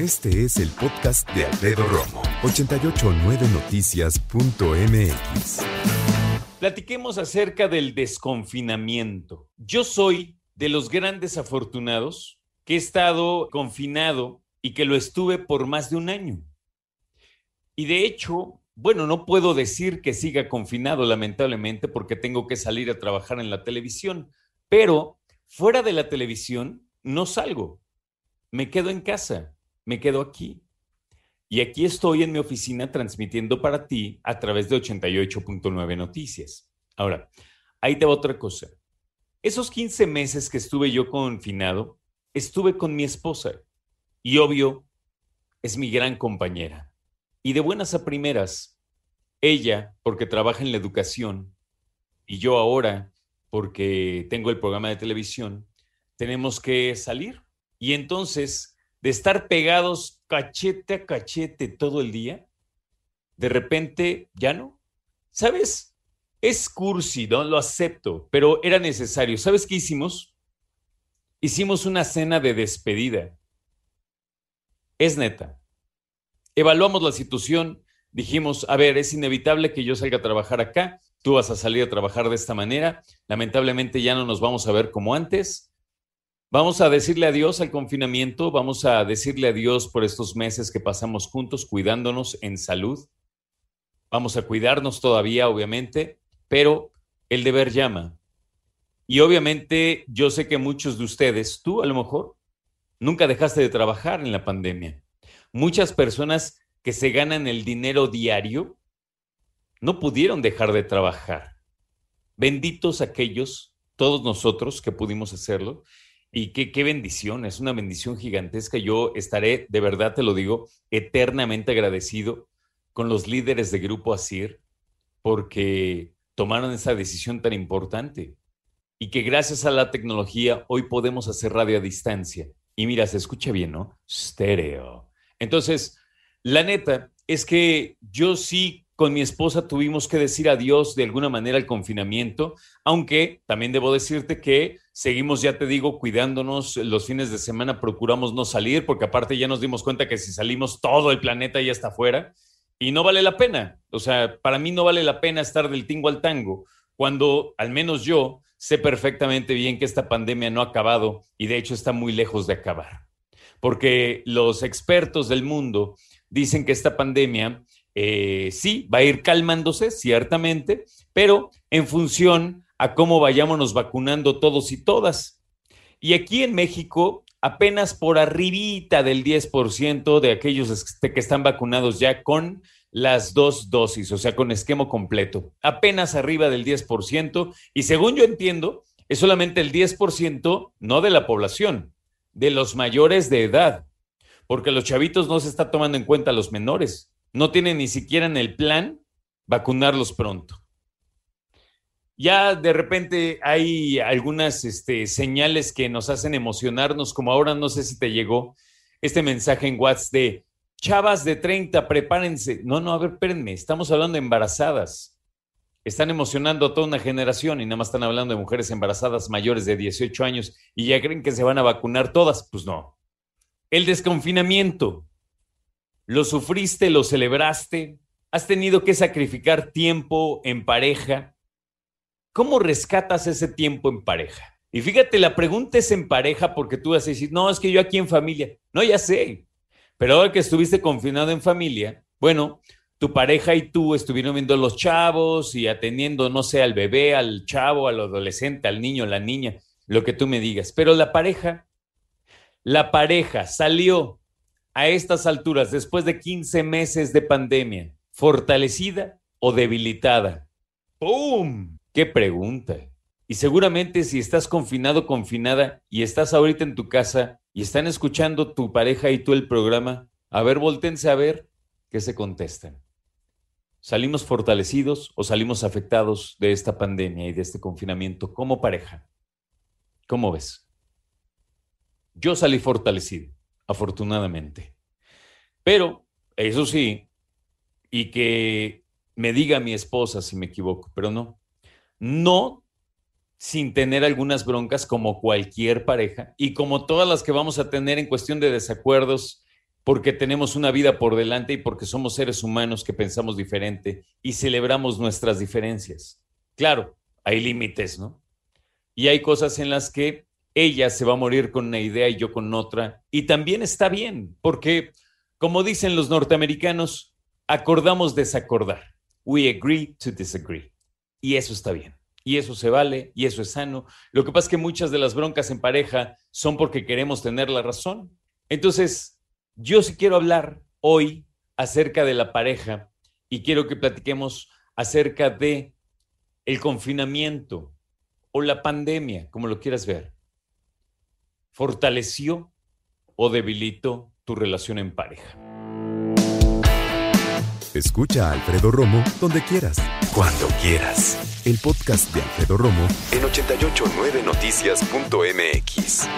Este es el podcast de Alfredo Romo, 889noticias.mx. Platiquemos acerca del desconfinamiento. Yo soy de los grandes afortunados que he estado confinado y que lo estuve por más de un año. Y de hecho, bueno, no puedo decir que siga confinado, lamentablemente, porque tengo que salir a trabajar en la televisión, pero fuera de la televisión no salgo. Me quedo en casa, me quedo aquí. Y aquí estoy en mi oficina transmitiendo para ti a través de 88.9 Noticias. Ahora, ahí te va otra cosa. Esos 15 meses que estuve yo confinado, estuve con mi esposa. Y obvio, es mi gran compañera. Y de buenas a primeras, ella, porque trabaja en la educación, y yo ahora, porque tengo el programa de televisión, tenemos que salir. Y entonces de estar pegados cachete a cachete todo el día, de repente ya no. ¿Sabes? Es cursi, ¿no? Lo acepto, pero era necesario. ¿Sabes qué hicimos? Hicimos una cena de despedida. Es neta. Evaluamos la situación, dijimos, a ver, es inevitable que yo salga a trabajar acá, tú vas a salir a trabajar de esta manera, lamentablemente ya no nos vamos a ver como antes, Vamos a decirle adiós al confinamiento, vamos a decirle adiós por estos meses que pasamos juntos cuidándonos en salud. Vamos a cuidarnos todavía, obviamente, pero el deber llama. Y obviamente yo sé que muchos de ustedes, tú a lo mejor, nunca dejaste de trabajar en la pandemia. Muchas personas que se ganan el dinero diario no pudieron dejar de trabajar. Benditos aquellos, todos nosotros que pudimos hacerlo, y qué, qué bendición, es una bendición gigantesca. Yo estaré, de verdad te lo digo, eternamente agradecido con los líderes de Grupo Asir porque tomaron esa decisión tan importante y que gracias a la tecnología hoy podemos hacer radio a distancia. Y mira, se escucha bien, ¿no? Stereo. Entonces, la neta es que yo sí con mi esposa tuvimos que decir adiós de alguna manera al confinamiento, aunque también debo decirte que seguimos, ya te digo, cuidándonos los fines de semana, procuramos no salir, porque aparte ya nos dimos cuenta que si salimos todo el planeta ya está afuera y no vale la pena. O sea, para mí no vale la pena estar del tingo al tango, cuando al menos yo sé perfectamente bien que esta pandemia no ha acabado y de hecho está muy lejos de acabar. Porque los expertos del mundo dicen que esta pandemia eh, sí, va a ir calmándose, ciertamente, pero en función a cómo vayámonos vacunando todos y todas. Y aquí en México, apenas por arribita del 10% de aquellos que están vacunados ya con las dos dosis, o sea, con esquema completo. Apenas arriba del 10%, y según yo entiendo, es solamente el 10% no de la población, de los mayores de edad, porque los chavitos no se está tomando en cuenta los menores no tienen ni siquiera en el plan vacunarlos pronto. Ya de repente hay algunas este, señales que nos hacen emocionarnos, como ahora no sé si te llegó este mensaje en WhatsApp de chavas de 30, prepárense. No, no, a ver, espérenme, estamos hablando de embarazadas. Están emocionando a toda una generación y nada más están hablando de mujeres embarazadas mayores de 18 años y ya creen que se van a vacunar todas. Pues no. El desconfinamiento, lo sufriste, lo celebraste, has tenido que sacrificar tiempo en pareja. ¿Cómo rescatas ese tiempo en pareja? Y fíjate, la pregunta es en pareja porque tú vas a decir, no, es que yo aquí en familia. No, ya sé. Pero ahora que estuviste confinado en familia, bueno, tu pareja y tú estuvieron viendo a los chavos y atendiendo, no sé, al bebé, al chavo, al adolescente, al niño, la niña, lo que tú me digas. Pero la pareja, la pareja salió a estas alturas, después de 15 meses de pandemia, fortalecida o debilitada? ¡Pum! ¡Qué pregunta! Y seguramente si estás confinado, confinada y estás ahorita en tu casa y están escuchando tu pareja y tú el programa, a ver, voltense a ver qué se contestan. ¿Salimos fortalecidos o salimos afectados de esta pandemia y de este confinamiento como pareja? ¿Cómo ves? Yo salí fortalecido afortunadamente. Pero, eso sí, y que me diga mi esposa si me equivoco, pero no, no sin tener algunas broncas como cualquier pareja y como todas las que vamos a tener en cuestión de desacuerdos porque tenemos una vida por delante y porque somos seres humanos que pensamos diferente y celebramos nuestras diferencias. Claro, hay límites, ¿no? Y hay cosas en las que ella se va a morir con una idea y yo con otra. Y también está bien, porque, como dicen los norteamericanos, acordamos desacordar. We agree to disagree. Y eso está bien. Y eso se vale, y eso es sano. Lo que pasa es que muchas de las broncas en pareja son porque queremos tener la razón. Entonces, yo sí quiero hablar hoy acerca de la pareja y quiero que platiquemos acerca de el confinamiento o la pandemia, como lo quieras ver. ¿Fortaleció o debilitó tu relación en pareja? Escucha a Alfredo Romo donde quieras, cuando quieras. El podcast de Alfredo Romo en 889noticias.mx.